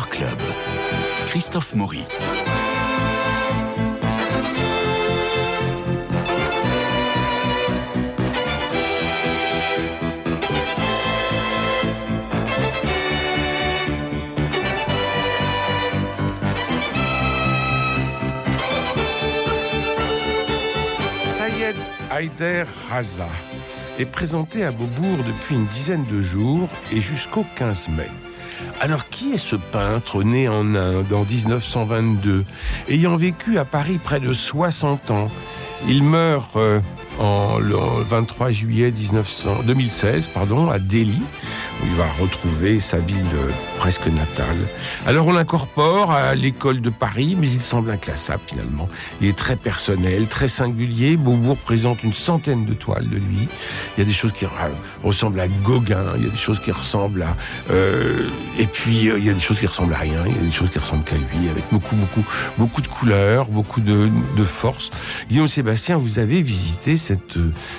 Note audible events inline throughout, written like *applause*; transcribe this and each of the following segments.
Club. Christophe Maury. Sayed Haider Raza est présenté à Beaubourg depuis une dizaine de jours et jusqu'au 15 mai. Alors qui est ce peintre né en Inde en 1922, ayant vécu à Paris près de 60 ans? Il meurt euh, en le 23 juillet 1900, 2016 pardon, à Delhi, il va retrouver sa ville euh, presque natale. Alors on l'incorpore à l'école de Paris, mais il semble inclassable finalement. Il est très personnel, très singulier. Beaubourg présente une centaine de toiles de lui. Il y a des choses qui ressemblent à Gauguin, il y a des choses qui ressemblent à... Euh, et puis euh, il y a des choses qui ressemblent à rien, il y a des choses qui ressemblent qu'à lui, avec beaucoup, beaucoup, beaucoup de couleurs, beaucoup de, force. Guillaume Sébastien, vous avez visité cette,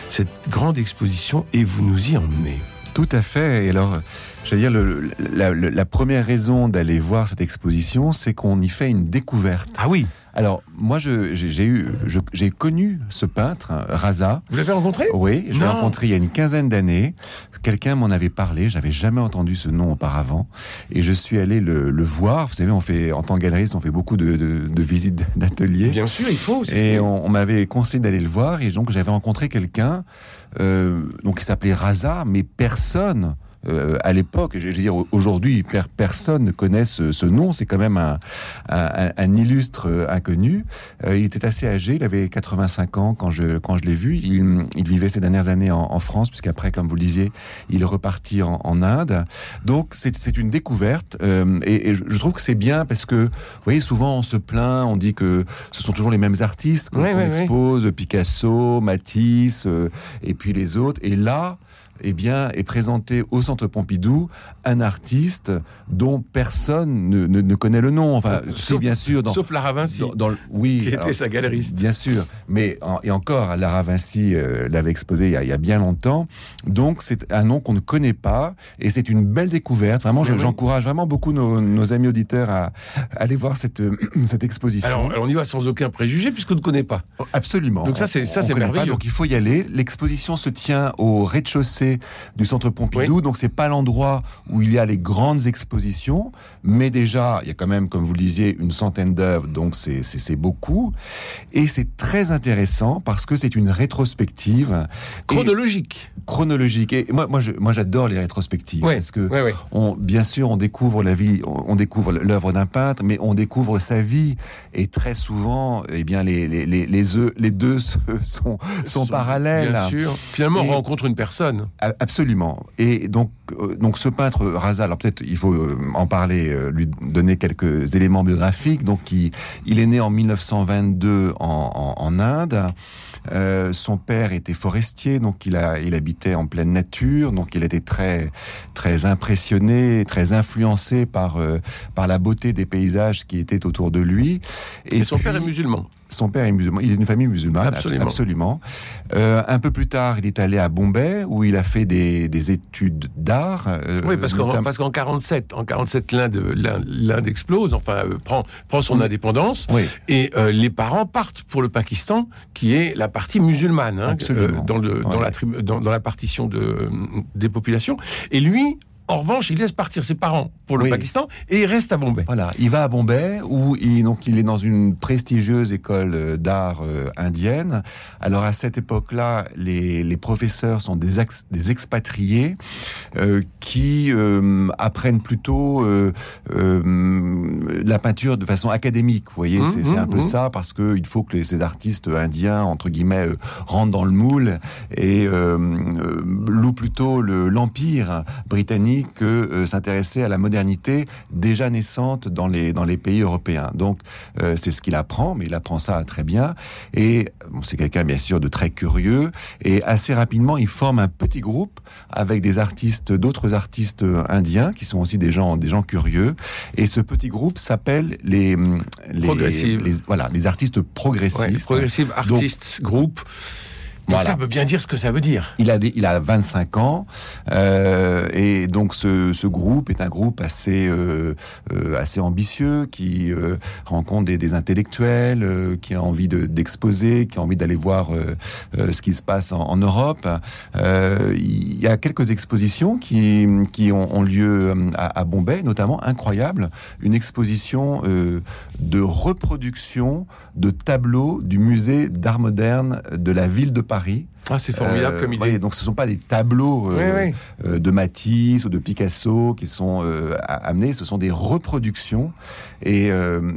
cette grande exposition et vous nous y emmenez. Tout à fait. Et alors, j'allais dire, le, la, la, première raison d'aller voir cette exposition, c'est qu'on y fait une découverte. Ah oui. Alors, moi, j'ai eu, j'ai connu ce peintre, Raza. Vous l'avez rencontré? Oui, je l'ai rencontré il y a une quinzaine d'années. Quelqu'un m'en avait parlé, j'avais jamais entendu ce nom auparavant, et je suis allé le, le, voir. Vous savez, on fait en tant que galeriste, on fait beaucoup de, de, de visites *laughs* d'ateliers. Bien sûr, il faut. Aussi. Et on, on m'avait conseillé d'aller le voir, et donc j'avais rencontré quelqu'un, euh, donc qui s'appelait Raza, mais personne euh, à l'époque, je veux dire aujourd'hui, personne ne connaît ce, ce nom. C'est quand même un, un, un illustre euh, inconnu. Euh, il était assez âgé, il avait 85 ans quand je quand je l'ai vu. Il, il, vivait ces dernières années en, en France, puisqu'après, comme vous le disiez, il est reparti en, en Inde. Donc c'est une découverte, euh, et, et, je trouve que c'est bien parce que, vous voyez, souvent on se plaint, on dit que ce sont toujours les mêmes artistes qu'on Oui, oui, expose, Picasso, Matisse, euh, et puis les autres. Et là, eh bien, est présenté au Centre Pompidou un artiste dont personne ne, ne, ne connaît le nom. Enfin, c'est bien sûr dans, sauf Lara Vinci, dans, dans, oui, qui était alors, sa galeriste. Bien sûr, mais en, et encore, Lara Vinci euh, l'avait exposé il y, a, il y, a, bien longtemps. Donc, c'est un nom qu'on ne connaît pas et c'est une belle découverte. Vraiment, j'encourage vraiment beaucoup nos, nos, amis auditeurs à, à aller voir cette, *clears throat* cette exposition. Alors, alors, on y va sans aucun préjugé puisqu'on ne connaît pas. Oh, absolument. Donc ça, c'est ça, c'est merveilleux. Pas, donc il faut y aller. L'exposition se tient au rez-de-chaussée du centre Pompidou. Oui. Donc c'est pas l'endroit où il y a les grandes expositions, mais déjà il y a quand même, comme vous le disiez, une centaine d'œuvres, donc c'est beaucoup. Et c'est très intéressant parce que c'est une rétrospective chronologique. Et, chronologique. Et moi, moi, j'adore les rétrospectives oui. parce que, oui, on, bien sûr, on découvre la vie, on, découvre l'œuvre d'un peintre, mais on découvre sa vie. Et très souvent, eh bien, les les les deux *laughs* sont sont, sont parallèles. Bien sûr. Finalement, et, on rencontre une personne. Absolument. Et donc, euh, donc ce peintre Raza, alors peut-être il faut euh, en parler, euh, lui donner quelques éléments biographiques. Donc, il, il est né en 1922 en, en, en Inde. Euh, son père était forestier, donc il a, il habitait en pleine nature, donc il était très, très impressionné, très influencé par, euh, par la beauté des paysages qui étaient autour de lui. Et, Et son puis, père est musulman. Son père est musulman. Il est d'une famille musulmane. Absolument. absolument. Euh, un peu plus tard, il est allé à Bombay où il a fait des, des études d'art. Euh, oui, parce qu'en qu'en 47, en 47, l'Inde explose. Enfin, euh, prend prend son indépendance. Oui. Et les parents partent pour le Pakistan, qui est la partie musulmane hein, dans le dans ouais. la dans, dans la partition de des populations. Et lui en revanche, il laisse partir ses parents pour le oui. Pakistan et il reste à Bombay. Voilà, il va à Bombay où il, donc, il est dans une prestigieuse école euh, d'art euh, indienne. Alors à cette époque-là, les, les, professeurs sont des, ex, des expatriés euh, qui euh, apprennent plutôt euh, la peinture de façon académique. Vous voyez, mmh, c'est mmh, un peu mmh. ça parce que il faut que les, ces artistes indiens entre guillemets rentrent dans le moule et louent plutôt l'empire britannique que euh, s'intéresser à la modernité déjà naissante dans les, dans les pays européens. Donc, euh, c'est ce qu'il apprend, mais il apprend ça très bien. Et bon, c'est quelqu'un, bien sûr, de très curieux. Et assez rapidement, il forme un petit groupe avec des artistes, d'autres artistes indiens, qui sont aussi des gens, des gens curieux. Et ce petit groupe s'appelle les, les, les, voilà, les artistes progressistes. Ouais, Progressive Artists Donc, ça veut bien dire ce que ça veut dire. Il a, il a 25 ans euh, et donc ce, ce, groupe est un groupe assez euh, euh assez ambitieux qui euh, rencontre des, des intellectuels, euh, qui a envie d'exposer, qui a envie d'aller voir ce qui se passe en, en Europe. il y a quelques expositions qui, qui ont, ont lieu à, à, Bombay, notamment incroyable, une exposition de reproduction de tableaux du musée d'art moderne de la ville de Paris Paris. Ah, c'est formidable comme idée. donc, ce ne sont pas des tableaux euh, euh, de Matisse ou de Picasso qui sont euh, amenés, ce sont des reproductions. Et,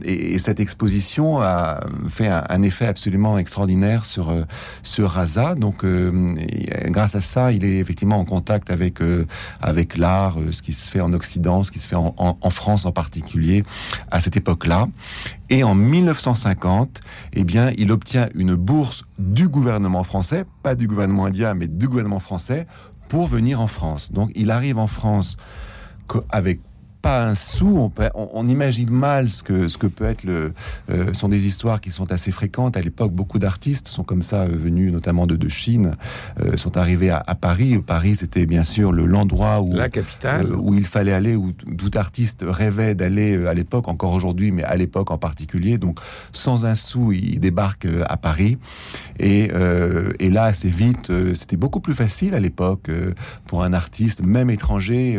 et, cette exposition a fait un, effet absolument extraordinaire sur sur Raza. Donc, grâce à ça, il est effectivement en contact avec avec l'art, ce qui se fait en Occident, ce qui se fait en, en France en particulier à cette époque-là. Et en 1950, eh bien, il obtient une bourse du gouvernement français, pas du gouvernement indien, mais du gouvernement français, pour venir en France. Donc, il arrive en France avec pas un sou. On, imagine mal ce que, ce que peut être le. Euh, sont des histoires qui sont assez fréquentes. À l'époque, beaucoup d'artistes sont comme ça euh, venus, notamment de, de Chine, euh, sont arrivés à, Paris. Paris, c'était bien sûr le l'endroit où la capitale où il fallait aller, où tout artiste rêvait d'aller à l'époque, encore aujourd'hui, mais à l'époque en particulier. Donc, sans un sou, il débarque à Paris. Et, et là, assez vite, c'était beaucoup plus facile à l'époque pour un artiste, même étranger,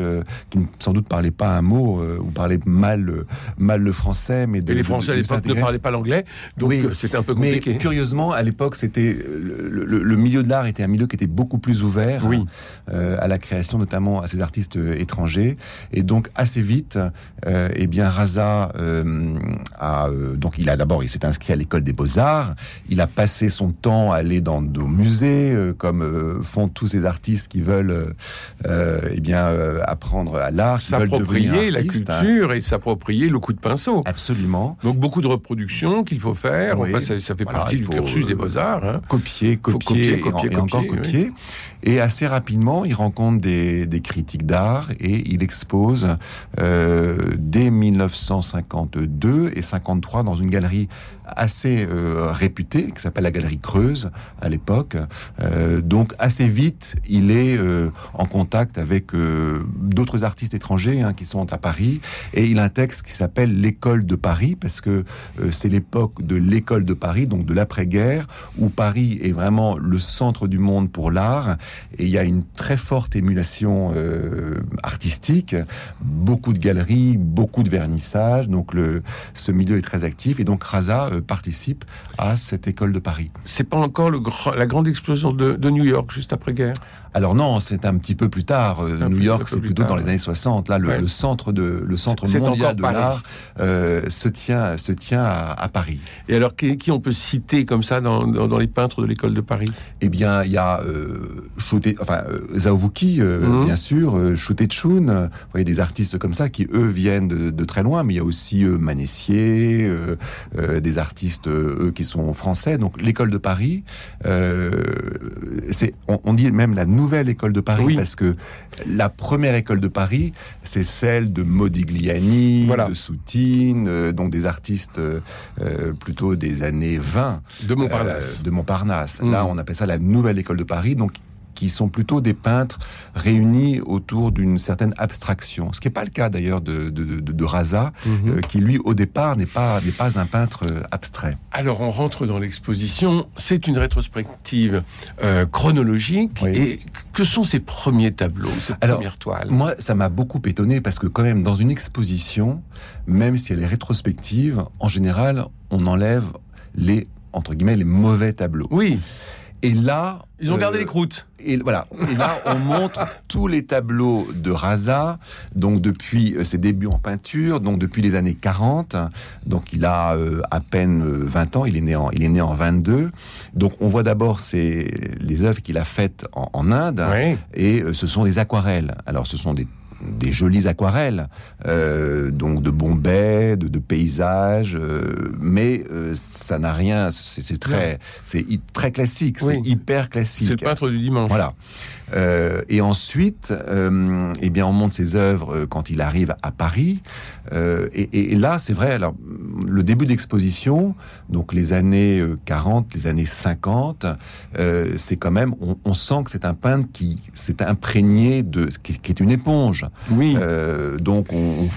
qui sans doute parlait pas un mot euh, ou parlait mal, mal le français. Mais de, les Français à l'époque ne parlaient pas l'anglais, donc euh, c'était un peu compliqué. Mais curieusement, à l'époque, c'était le, milieu de l'art était un milieu qui était beaucoup plus ouvert oui. euh, à la création, notamment à ces artistes euh, étrangers. Et donc assez vite, euh, eh bien Raza a donc il a d'abord il s'est inscrit à l'école des beaux arts. Il a passé son temps à aller dans nos musées, comme font tous ces artistes qui veulent eh bien apprendre à l'art, qui veulent devenir la culture et s'approprier le coup de pinceau. Absolument. Donc beaucoup de reproductions qu'il faut faire. ça, fait partie du cursus des beaux-arts. Hein. Copier, copier, copier, et, encore copier. Et assez rapidement, il rencontre des, des critiques d'art et il expose euh, dès 1952 et 53 dans une galerie assez euh, réputée qui s'appelle la Galerie Creuse à l'époque. Euh, donc assez vite, il est euh, en contact avec euh, d'autres artistes étrangers hein, qui sont à Paris et il a un texte qui s'appelle l'école de Paris parce que euh, c'est l'époque de l'école de Paris, donc de l'après-guerre, où Paris est vraiment le centre du monde pour l'art et il y a une très forte émulation artistique, beaucoup de galeries, beaucoup de vernissages, donc le, ce milieu est très actif et donc Raza participe à cette école de Paris. C'est pas encore le la grande explosion de, New York juste après-guerre Alors non, c'est un petit peu plus tard. Euh, New York, c'est plutôt dans les années 60. Là, le, centre de le centre mondial de l'art euh, se tient se tient à, Paris. Et alors, qui, on peut citer comme ça dans, dans, les peintres de l'école de Paris? Eh bien, il y a euh, enfin euh, Zaovuki, mhm. bien sûr, euh, Chun. Vous voyez des artistes comme ça qui eux viennent de, de très loin, mais il y a aussi Manessier, des artistes euh, eux, qui sont français. Donc l'école de Paris, euh, c'est, on, dit même la nouvelle école de Paris parce que la première école de Paris, c'est celle de Modigliani, de Soutine, euh, donc des artistes plutôt des années 20. De Montparnasse. de Montparnasse. Là, mmh. on appelle ça la nouvelle école de Paris. Donc qui sont plutôt des peintres réunis autour d'une certaine abstraction. Ce qui n'est pas le cas d'ailleurs de, de, de, Raza, mhm. euh, qui lui au départ n'est pas, n'est pas un peintre euh, abstrait. Alors on rentre dans l'exposition, c'est une rétrospective euh, chronologique. Et que sont ces premiers tableaux, ces premières toiles? Moi, ça m'a beaucoup étonné parce que quand même dans une exposition, même si elle est rétrospective, en général, on enlève les entre guillemets les mauvais tableaux. Oui. Et là, ils ont gardé euh, les croûtes. Et voilà. Et là, on *laughs* montre tous les tableaux de Raza, donc depuis euh, ses débuts en peinture, donc depuis les années 40. Donc il a euh, à peine 20 ans. Il est né en, il est né en 22. Donc on voit d'abord les œuvres qu'il a faites en, Inde, et ce sont des aquarelles. Alors ce sont des des jolies aquarelles, euh, donc de Bombay, de, de paysages, euh, mais euh, ça n'a rien. C'est très, c'est très classique, c'est hyper classique. C'est le peintre du dimanche. Voilà. Euh, et ensuite, euh, eh bien, on monte ses œuvres euh, quand il arrive à Paris. Euh, et, et- là, c'est vrai. Alors, le début d'exposition, donc les années euh, 40, les années 50, euh, c'est quand même. On, on sent que c'est un peintre qui s'est imprégné de, qui, qui est une éponge. Oui. Euh, donc, on,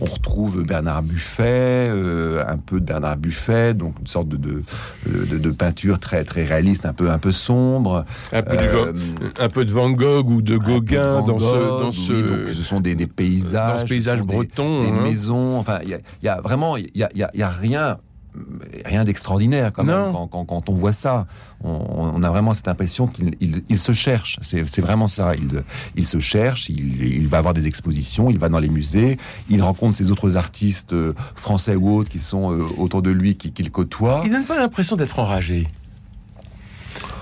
on retrouve Bernard Buffet, euh, un peu de Bernard Buffet, donc une sorte de, de, de, de peinture très très réaliste, un peu un peu sombre. un, peu Euh, Van- un peu de Van Gogh ou de Gauguin dans ce, dans oui, ce, donc ce sont des, des paysages, dans ce paysage ce sont des- breton. des, hein. maisons. Enfin, il y a, il y a vraiment, il y a, a- il y a rien, rien d'extraordinaire quand même quand, quand, quand on voit ça. On, on a vraiment cette impression qu'il il, il se cherche. C'est vraiment ça. Il, il se cherche. Il, va avoir des expositions. Il va dans les musées. Il rencontre ces autres artistes euh, français ou autres qui sont euh, autour de lui, qui- qu'il côtoie. Il donne pas l'impression d'être enragé.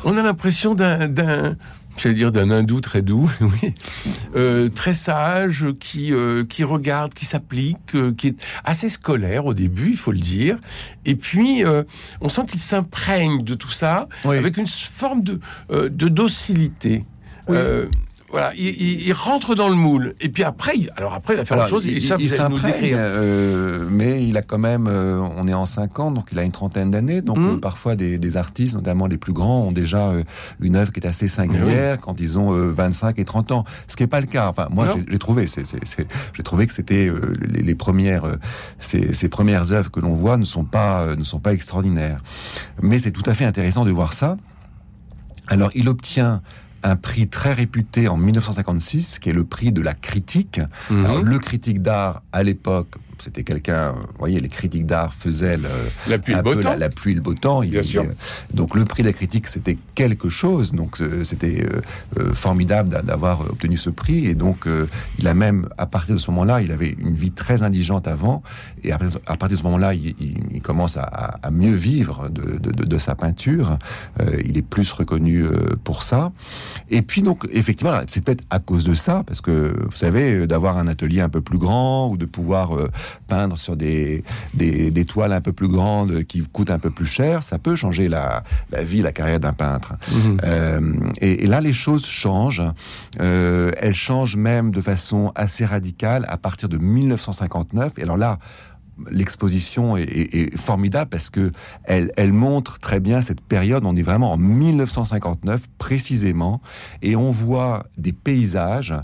On a l'impression d'un, j'allais dire d'un hindou très doux, *laughs* oui, euh, très sage, qui euh, qui regarde, qui s'applique, euh, qui est assez scolaire au début, il faut le dire. Et puis on sent qu'il s'imprègne de tout ça Oui. avec une forme de de docilité. Oui. Voilà, il, il- il rentre dans le moule. Et puis après, il- alors après, il va faire autre chose. il, et ça, il s'imprègne, euh, mais il a quand même, euh, on est en 50, donc il a une trentaine d'années. Donc Mm. euh, parfois des, des artistes, notamment les plus grands, ont déjà une œuvre qui est assez singulière quand ils ont euh, 25 et 30 ans. Ce qui n'est pas le cas. Enfin, moi, j'ai- trouvé, j'ai trouvé que c'était les, les premières, ces, ces premières œuvres que l'on voit ne sont pas, ne sont pas extraordinaires. Mais c'est tout à fait intéressant de voir ça. Alors, il obtient un prix très réputé en 1956, qui est le prix de la critique. Mhm. Alors, le critique d'art, à l'époque, c'était quelqu'un, vous voyez, les critiques d'art faisaient le, la pluie un le beau peu temps. la, la pluie et le beau temps. Il- Bien il- sûr. euh, donc le prix de la critique, c'était quelque chose. Donc euh, c'était euh, euh, formidable d'a- d'avoir obtenu ce prix. Et donc euh, il a même, à partir de ce moment-là, il avait une vie très indigente avant. Et après, à partir de ce moment-là, il, commence à, à- à mieux vivre de, de- de- de sa peinture. Euh, il est plus reconnu euh, pour ça. Et puis donc effectivement, c'est peut-être à cause de ça, parce que vous savez, euh, d'avoir un atelier un peu plus grand ou de pouvoir euh, peindre sur des, des, des toiles un peu plus grandes qui coûtent un peu plus cher, ça peut changer la, la vie, la carrière d'un peintre. Mhm. Euh, et, et là, les choses changent. Euh, elles changent même de façon assez radicale à partir de 1959. Et alors là, l'exposition est, est- est formidable parce que elle, elle montre très bien cette période. On est vraiment en 1959 précisément, et on voit des paysages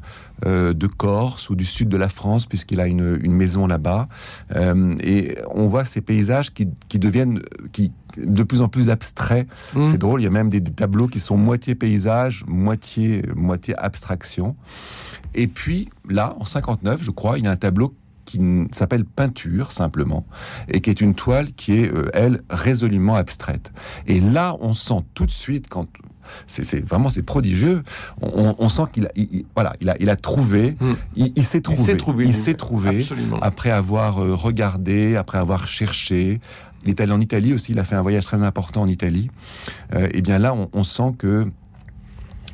euh, de Corse ou du sud de la France, puisqu'il a une, une maison là-bas, Euh, et on voit ces paysages qui, qui deviennent qui de plus en plus abstraits. Mhm. C'est drôle, il y a même des, des tableaux qui sont moitié paysage, moitié moitié abstraction. Et puis là, en 59, je crois, il y a un tableau qui s'appelle Peinture simplement et qui est une toile qui est euh, elle résolument abstraite. Et là, on sent tout de suite quand c'est vraiment c'est prodigieux. On, sent qu'il a, il- il- voilà, il a, il a trouvé, Mm. il, il s'est Il trouvé, s'est trouvé. il s'est trouvé après avoir euh, regardé, après avoir cherché. Il est allé en Italie aussi, il a fait un voyage très important en Italie. Euh, et bien là, on, on sent que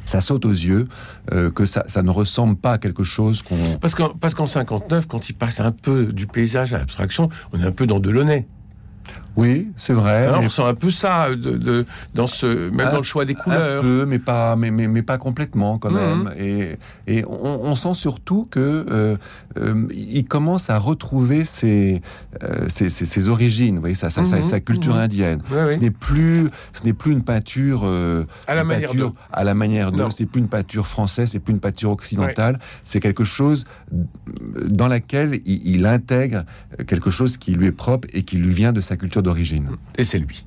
ça saute aux yeux, euh, que ça, ça ne ressemble pas à quelque chose qu'on... Parce qu'en, parce qu'en 59, quand il passe un peu du paysage à l'abstraction, on est un peu dans Delaunay. Oui, c'est vrai. Mais on sent un peu ça, de, de- dans ce, même Un- dans le choix des Un couleurs. peu, mais pas, mais, mais, mais pas complètement quand Mhm. même. Et, et on, on sent surtout que euh, euh, il commence à retrouver ses, euh, ses, ses- ses origines, vous voyez, sa, sa, sa- sa culture mhm. indienne. Ce n'est plus, ce n'est plus une peinture euh, À la une manière peinture de. à la manière de. C'est plus une peinture française, c'est plus une peinture occidentale. C'est quelque chose dans laquelle il, il intègre quelque chose qui lui est propre et qui lui vient de sa culture d'origine. Et c'est lui.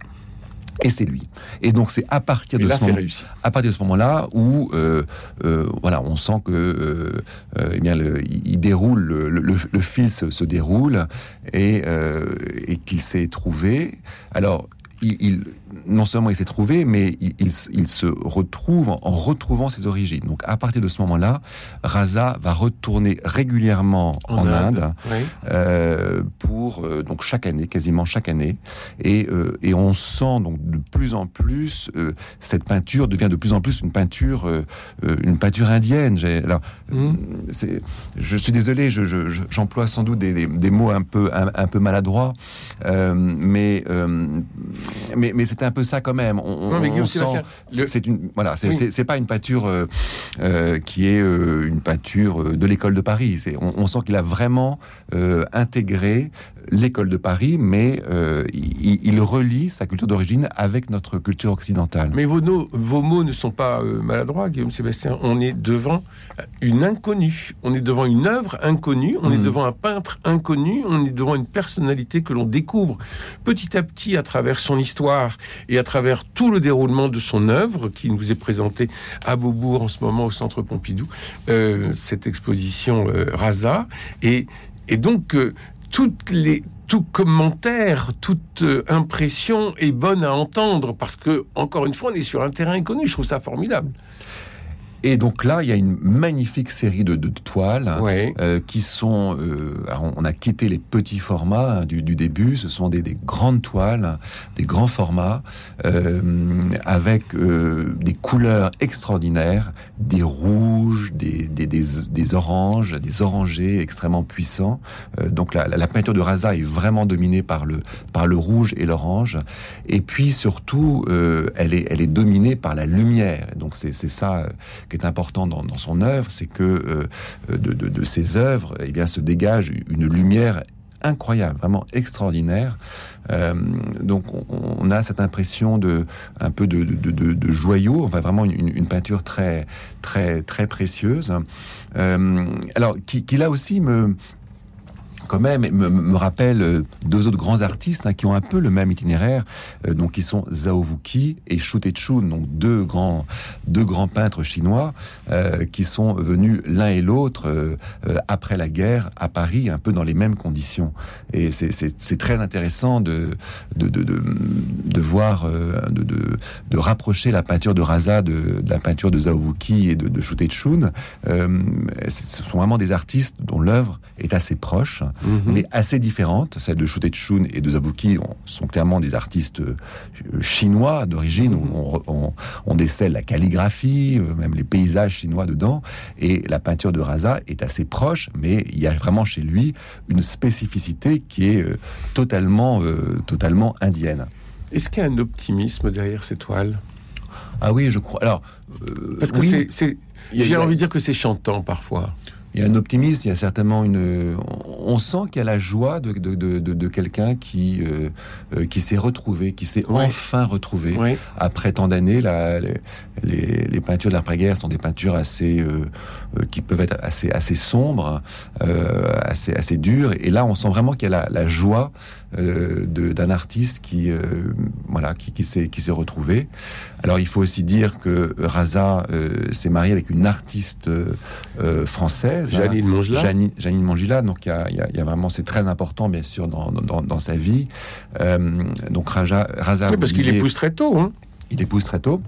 Et c'est lui. Et donc c'est à partir de là, ce moment réussi. à partir de ce moment-là où euh, euh, voilà, on sent que euh, euh, eh bien le, il déroule le, le- le fil se, se déroule et, euh, et qu'il s'est trouvé. Alors il, il, non seulement il s'est trouvé, mais il, il, se retrouve en, retrouvant ses origines. Donc à partir de ce moment-là, Raza va retourner régulièrement en, Inde, euh, pour euh, donc chaque année, quasiment chaque année, et, euh, et on sent donc de plus en plus cette peinture devient de plus en plus une peinture, une peinture indienne. Alors, c'est, je suis désolé, je, je, j'emploie sans doute des, des, des, mots un peu un, un peu maladroits, mais mais mais c'est un peu ça quand même. On, sent, c'est une, voilà, c'est pas une peinture euh, euh, qui est euh, une peinture de l'école de Paris. On, on, sent qu'il a vraiment intégré l'école de Paris, mais euh, il, relie sa culture d'origine avec notre culture occidentale. Mais vos, vos mots ne sont pas euh, maladroits, Guillaume Sébastien. On est devant une inconnue, on est devant une œuvre inconnue, on est mm. devant un peintre inconnu, on est devant une personnalité que l'on découvre petit à petit à travers son histoire et à travers tout le déroulement de son œuvre qui nous est présentée à Beaubourg en ce moment au Centre Pompidou, euh, cette exposition Raza. Et, et donc, toutes les, tout commentaire, toute euh, impression est bonne à entendre parce que, encore une fois, on est sur un terrain inconnu. Je trouve ça formidable. Et donc là, il y a une magnifique série de, de toiles euh, qui sont. Euh, on a quitté les petits formats hein, du, du, début. Ce sont des, des, grandes toiles, des grands formats, euh, avec des couleurs extraordinaires, des rouges, des, des, des, oranges, des orangés extrêmement puissants. Donc la, la, peinture de Raza est vraiment dominée par le par le rouge et l'orange. Et puis surtout, elle est elle est dominée par la lumière. Donc c'est c'est ça qui est important dans, son œuvre, c'est que euh, de, ses œuvres, eh bien, se dégage une lumière incroyable, vraiment extraordinaire. Euh, donc on, a cette impression de un peu de, de, de, de joyau, enfin vraiment une, une, peinture très très très précieuse. Euh, alors qui, qui là aussi me quand même me, me rappelle euh, deux autres grands artistes hein, qui ont un peu le même itinéraire, euh, donc qui sont Zhao Wuki et Shu Chun, donc deux grands deux grands peintres chinois euh, qui sont venus l'un et l'autre euh, euh, après la guerre à Paris, un peu dans les mêmes conditions. Et c'est très intéressant de de, de, de, de voir de, de, de, rapprocher la peinture de Raza de, de la peinture de Zhao Wuki et de, de Shu Chun. ce sont vraiment des artistes dont l'œuvre est assez proche. Mhm. mais assez différentes. Celles de Shu Chun et de Zabuki sont clairement des artistes euh, chinois d'origine. Mhm. on, on, on, décèle la calligraphie, euh, même les paysages chinois dedans. Et la peinture de Raza est assez proche, mais il y a vraiment chez lui une spécificité qui est euh, totalement, totalement indienne. Est-ce qu'il y a un optimisme derrière ces toiles? Ah oui, je crois. Alors, parce que oui, c'est, j'ai envie de dire que c'est chantant parfois il y a un optimisme, il y a certainement une. On sent qu'il y a la joie de, de, de, de quelqu'un qui, euh, euh, qui s'est retrouvé, qui s'est enfin retrouvé. Oui. Après tant d'années, les, les, les, peintures de l'après-guerre sont des peintures assez. Euh, euh, qui peuvent être assez, assez sombres, euh, assez, assez dures. Et là, on sent vraiment qu'il y a la, la joie euh, d'un artiste qui, euh, voilà, qui, qui s'est qui s'est retrouvé. Alors, il faut aussi dire que Raza euh, s'est marié avec une artiste française, Janine Mongila. Janine, Janine Mongila. Donc, il y a, il y a, y a vraiment, c'est très important, bien sûr, dans, dans, dans sa vie. donc, Raja, Raza. Oui, parce qu'il épouse très tôt. Hein. Il épouse très tôt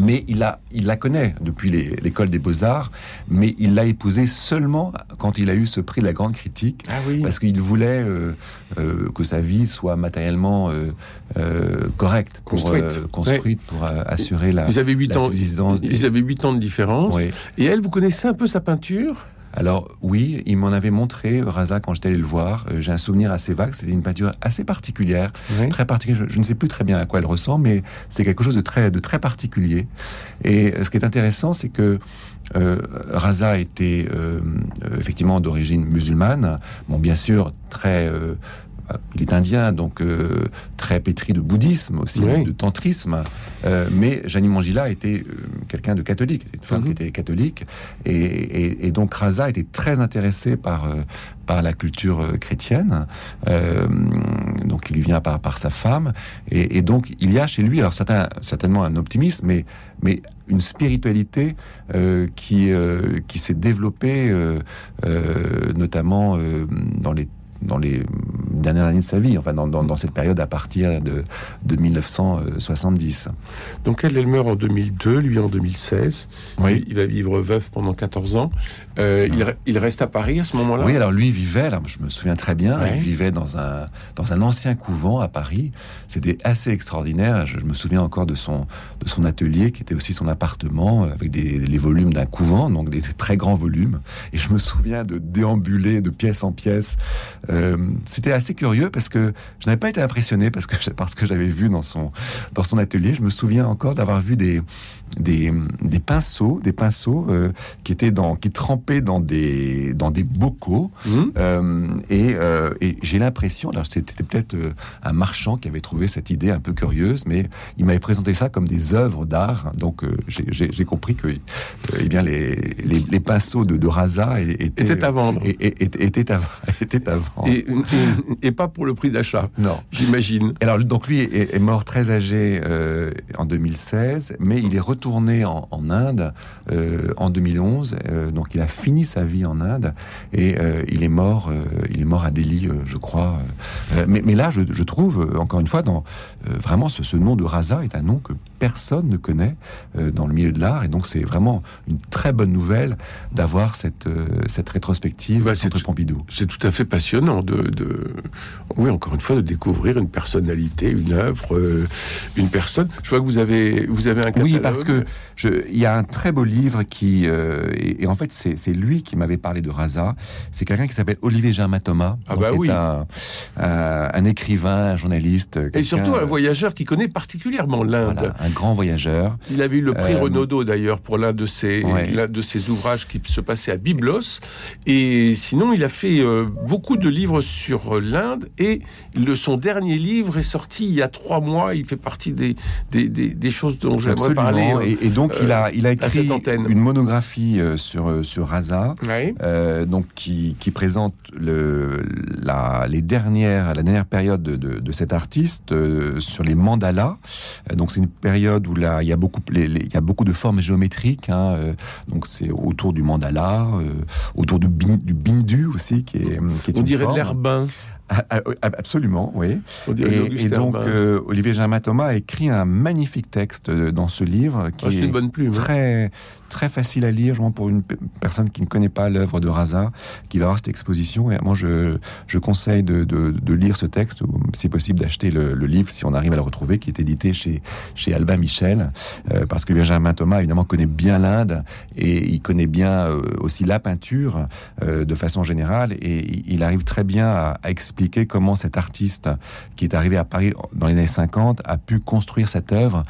mais il, a, il la connaît depuis l'école des beaux-arts, mais il l'a épousée seulement quand il a eu ce prix de la grande critique, ah oui. parce qu'il voulait euh, euh, que sa vie soit matériellement euh, correcte, pour, construite, construite pour assurer la, ils avaient 8 la ans, subsistance. Ils, des... avaient 8 ans de différence, oui. et elle, vous connaissez un peu sa peinture? Alors oui, il m'en avait montré Raza quand j'étais allé le voir. Euh, j'ai un souvenir assez vague. C'était une peinture assez particulière, oui. très particulière. Je, je, ne sais plus très bien à quoi elle ressemble, mais c'est quelque chose de très, de très particulier. Et euh, ce qui est intéressant, c'est que euh, Raza était euh, effectivement d'origine musulmane. Bon, bien sûr, très euh, il est indien, donc euh, très pétri de bouddhisme aussi, oui. de tantrisme. Euh, mais Janine Mangila était euh, quelqu'un de catholique, une femme mm -hmm. qui était catholique. Et, et, et, donc Raza était très intéressé par, par la culture chrétienne. Euh, donc il lui vient par, par sa femme. Et, et, donc il y a chez lui, alors certain, certainement un optimisme, mais, mais une spiritualité qui, qui s'est développée, notamment dans les dans les dernières années de sa vie, enfin dans, dans, dans cette période à partir de, de 1970. Donc elle, elle meurt en 2002, lui en 2016. Oui. Il va vivre veuf pendant 14 ans. Euh, il, re- il reste à Paris à ce moment-là? Oui, alors lui vivait, alors je me souviens très bien, Ouais. il vivait dans un, dans un ancien couvent à Paris. C'était assez extraordinaire. Je, je me souviens encore de son, de son atelier qui était aussi son appartement euh, avec des, les volumes d'un couvent, donc des très grands volumes. Et je me souviens de déambuler de pièce en pièce. Euh, C'était assez curieux parce que je n'avais pas été impressionné parce que, *laughs* parce que j'avais vu dans son, dans son atelier. Je me souviens encore d'avoir vu des, des, des pinceaux, des pinceaux euh, qui étaient dans, qui trempaient dans des, dans des bocaux. Mhm. Euh, et euh, et j'ai l'impression, alors c'était peut-être euh, un marchand qui avait trouvé cette idée un peu curieuse, mais il m'avait présenté ça comme des œuvres d'art. Donc j'ai- compris que eh bien les, les, les pinceaux de, de Raza étaient, à vendre. et- étaient à, étaient à vendre. Et, et- et pas pour le prix d'achat, non. j'imagine. Alors donc lui est, est mort très âgé euh, en 2016, mais il est retourné en, en Inde euh, en 2011. euh, donc il a fini sa vie en Inde et euh, il est mort. euh, il est mort à Delhi, euh, je crois. Mais, là, je, trouve encore une fois, dans vraiment ce, ce nom de Raza est un nom que personne ne connaît euh, dans le milieu de l'art, et donc c'est vraiment une très bonne nouvelle d'avoir cette euh, cette rétrospective Bah, Centre Pompidou. C'est tout à fait passionnant de, de- oui, encore une fois, de découvrir une personnalité, une œuvre, euh, une personne. Je vois que vous avez, vous avez un catalogue. Oui, parce que il y a un très beau livre qui, et, et en fait, c'est lui qui m'avait parlé de Raza. C'est quelqu'un qui s'appelle Olivier Germain Thomas, Ah bah qui est oui. un, un, un écrivain, un journaliste, Et surtout un voyageur qui connaît particulièrement l'Inde. voilà, grand voyageur. Il avait eu le prix Euh, Renaudot d'ailleurs pour l'un de ses Ouais. l'un de ses ouvrages qui se passait à Byblos. Et sinon, il a fait euh, beaucoup de livres sur euh, l'Inde. Et le, son dernier livre est sorti il y a trois mois. Il fait partie des des, des, des choses dont j'aimerais parler. Euh, Et, et donc, il a, il a écrit une monographie euh, sur, euh, sur Raza. ouais. Euh, donc qui, qui présente le, la, les dernières, la dernière période de, de, de cet artiste euh, sur les mandalas. Euh, donc c'est une période où là il y a beaucoup, les, les- il y a beaucoup de formes géométriques. Hein, euh, donc c'est autour du mandala, euh, autour du, bin- du bindu aussi qui est, qui est On une dirait de l'herbin. Ah, ah, Absolument, oui. Et, donc euh, Olivier Germain Thomas a écrit un magnifique texte euh, dans ce livre qui Ah, est une bonne plume. hein. Très facile à lire, pour une pe- personne qui ne connaît pas l'œuvre de Raza, qui va voir cette exposition. Et moi, je, je conseille de, de, lire ce texte, ou si possible d'acheter le, livre si on arrive à le retrouver, qui est édité chez chez Albin Michel, euh, parce que Benjamin Thomas évidemment connaît bien l'Inde et il connaît bien euh, aussi la peinture euh, de façon générale, et il- arrive très bien à, à expliquer comment cet artiste qui est arrivé à Paris dans les années 50 a pu construire cette œuvre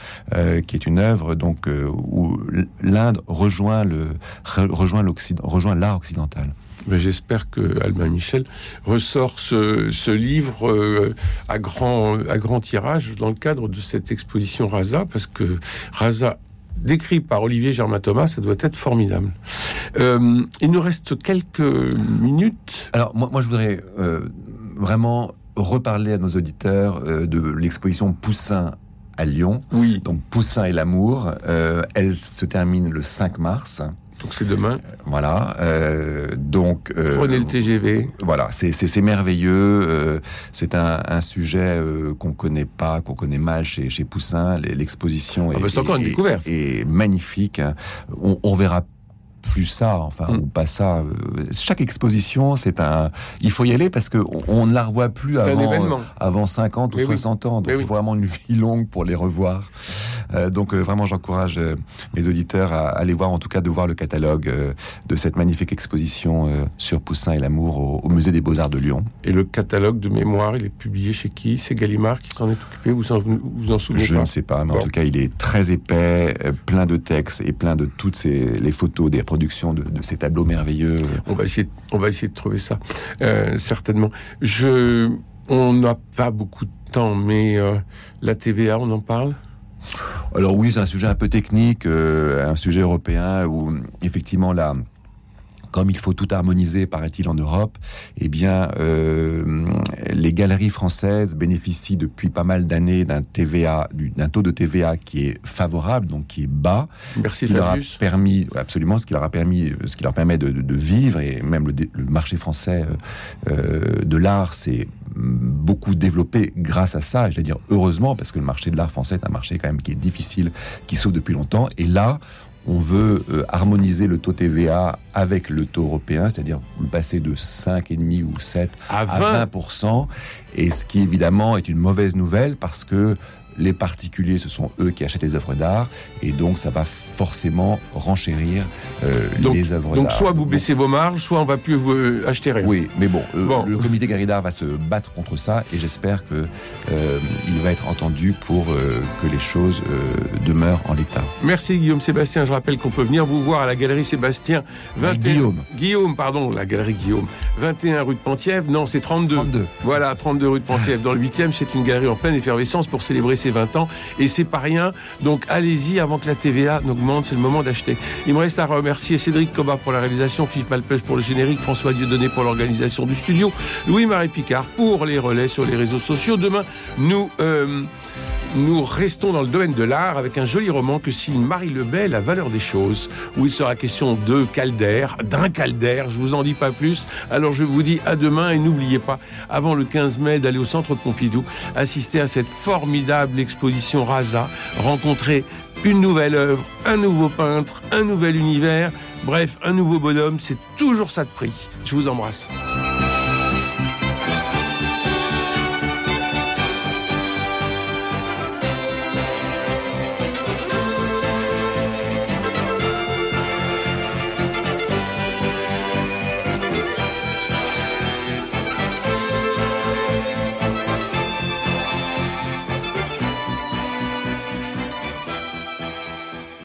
qui est une œuvre donc où l'Inde rejoint le re- rejoint l'Occident, rejoint l'art occidental. Mais J'espère que Albin Michel ressort ce, ce livre euh, à, grand, à grand tirage dans le cadre de cette exposition Raza, parce que Raza, décrit par Olivier Germain Thomas, ça doit être formidable. Euh, il nous reste quelques minutes. Alors moi, moi je voudrais euh, vraiment reparler à nos auditeurs de l'exposition Poussin à Lyon. Oui, Donc Poussin et l'amour, euh, elle se termine le 5 mars. donc c'est demain. Voilà. euh, donc euh, Prenez le TGV. Voilà, c'est merveilleux. euh, c'est un, un sujet qu'on connaît pas, qu'on connaît mal chez, chez Poussin. L'exposition Ah est, bah, est- magnifique. On, on verra plus ça, enfin, Mm. ou pas ça. euh, Chaque exposition, c'est un. Il faut y aller parce que on, on ne la revoit plus avant, euh, avant 50 ou Mais oui. 60 ans. Donc, oui. il faut vraiment une vie longue pour les revoir. Euh, donc, euh, vraiment, j'encourage mes auditeurs à aller voir, en tout cas, de voir le catalogue de cette magnifique exposition sur Poussin et l'amour au, au musée des Beaux-Arts de Lyon. Et le catalogue de mémoire, il est publié chez qui? C'est Gallimard qui s'en est occupé? Vous en, vous en souvenez Je pas? ne sais pas, mais en tout cas, il est très épais, plein de textes et plein de toutes ces, les photos, des de ces tableaux merveilleux. On va essayer, on va essayer de trouver ça, euh, certainement. Je, on n'a pas beaucoup de temps, mais euh, la TVA, on en parle? Alors oui, c'est un sujet un peu technique, euh, un sujet européen où effectivement la comme il faut tout harmoniser, paraît-il, en Europe, eh bien, euh, les galeries françaises bénéficient depuis pas mal d'années d'un TVA, d'un taux de TVA qui est favorable, donc qui est bas. Merci, ce qui leur a permis, absolument, ce qui leur a permis, ce qui leur permet de, de vivre et même le, le marché français euh, de l'art, c'est beaucoup développé grâce à ça. Je vais dire heureusement, parce que le marché de l'art français est un marché quand même qui est difficile, qui souffre depuis longtemps. Et là, on veut euh, harmoniser le taux TVA avec le taux européen, c'est-à-dire passer de 5,5 ou 7 à 20. à 20%. Et ce qui évidemment est une mauvaise nouvelle parce que les particuliers, ce sont eux qui achètent les œuvres d'art, et donc ça va forcément renchérir euh, les œuvres d'art. Donc soit vous baissez vos marges, soit on va plus vous euh, acheter rien. Oui, mais bon, euh, le comité Garidard va se battre contre ça, et j'espère que il va être entendu pour que les choses demeurent en l'état. Merci Guillaume Sébastien. Je rappelle qu'on peut venir vous voir à la galerie Sébastien. 21... Guillaume. Guillaume, pardon, la galerie Guillaume. 21 rue de Penthièvre. Non, c'est 32. 32. Voilà, 32 rue de Penthièvre. Dans le 8e, c'est une galerie en pleine effervescence pour célébrer ses 20 ans. Et c'est pas rien. Donc allez-y avant que la TVA n'augmente. C'est le moment d'acheter. Il me reste à remercier Cédric Coba pour la réalisation, Philippe Malpeuch pour le générique, François Dieudonné pour l'organisation du studio, Louis-Marie Picard pour les relais sur les réseaux sociaux. Demain, nous... Euh, nous restons dans le domaine de l'art avec un joli roman que signe Marie Lebel, La valeur des choses, où il sera question de Calder, d'un Calder, je vous en dis pas plus. Alors je vous dis à demain et n'oubliez pas, avant le 15 mai, d'aller au Centre Pompidou, assister à cette formidable exposition Rasa, rencontrer une nouvelle œuvre, un nouveau peintre, un nouvel univers, bref, un nouveau bonhomme, c'est toujours ça de prix. Je vous embrasse.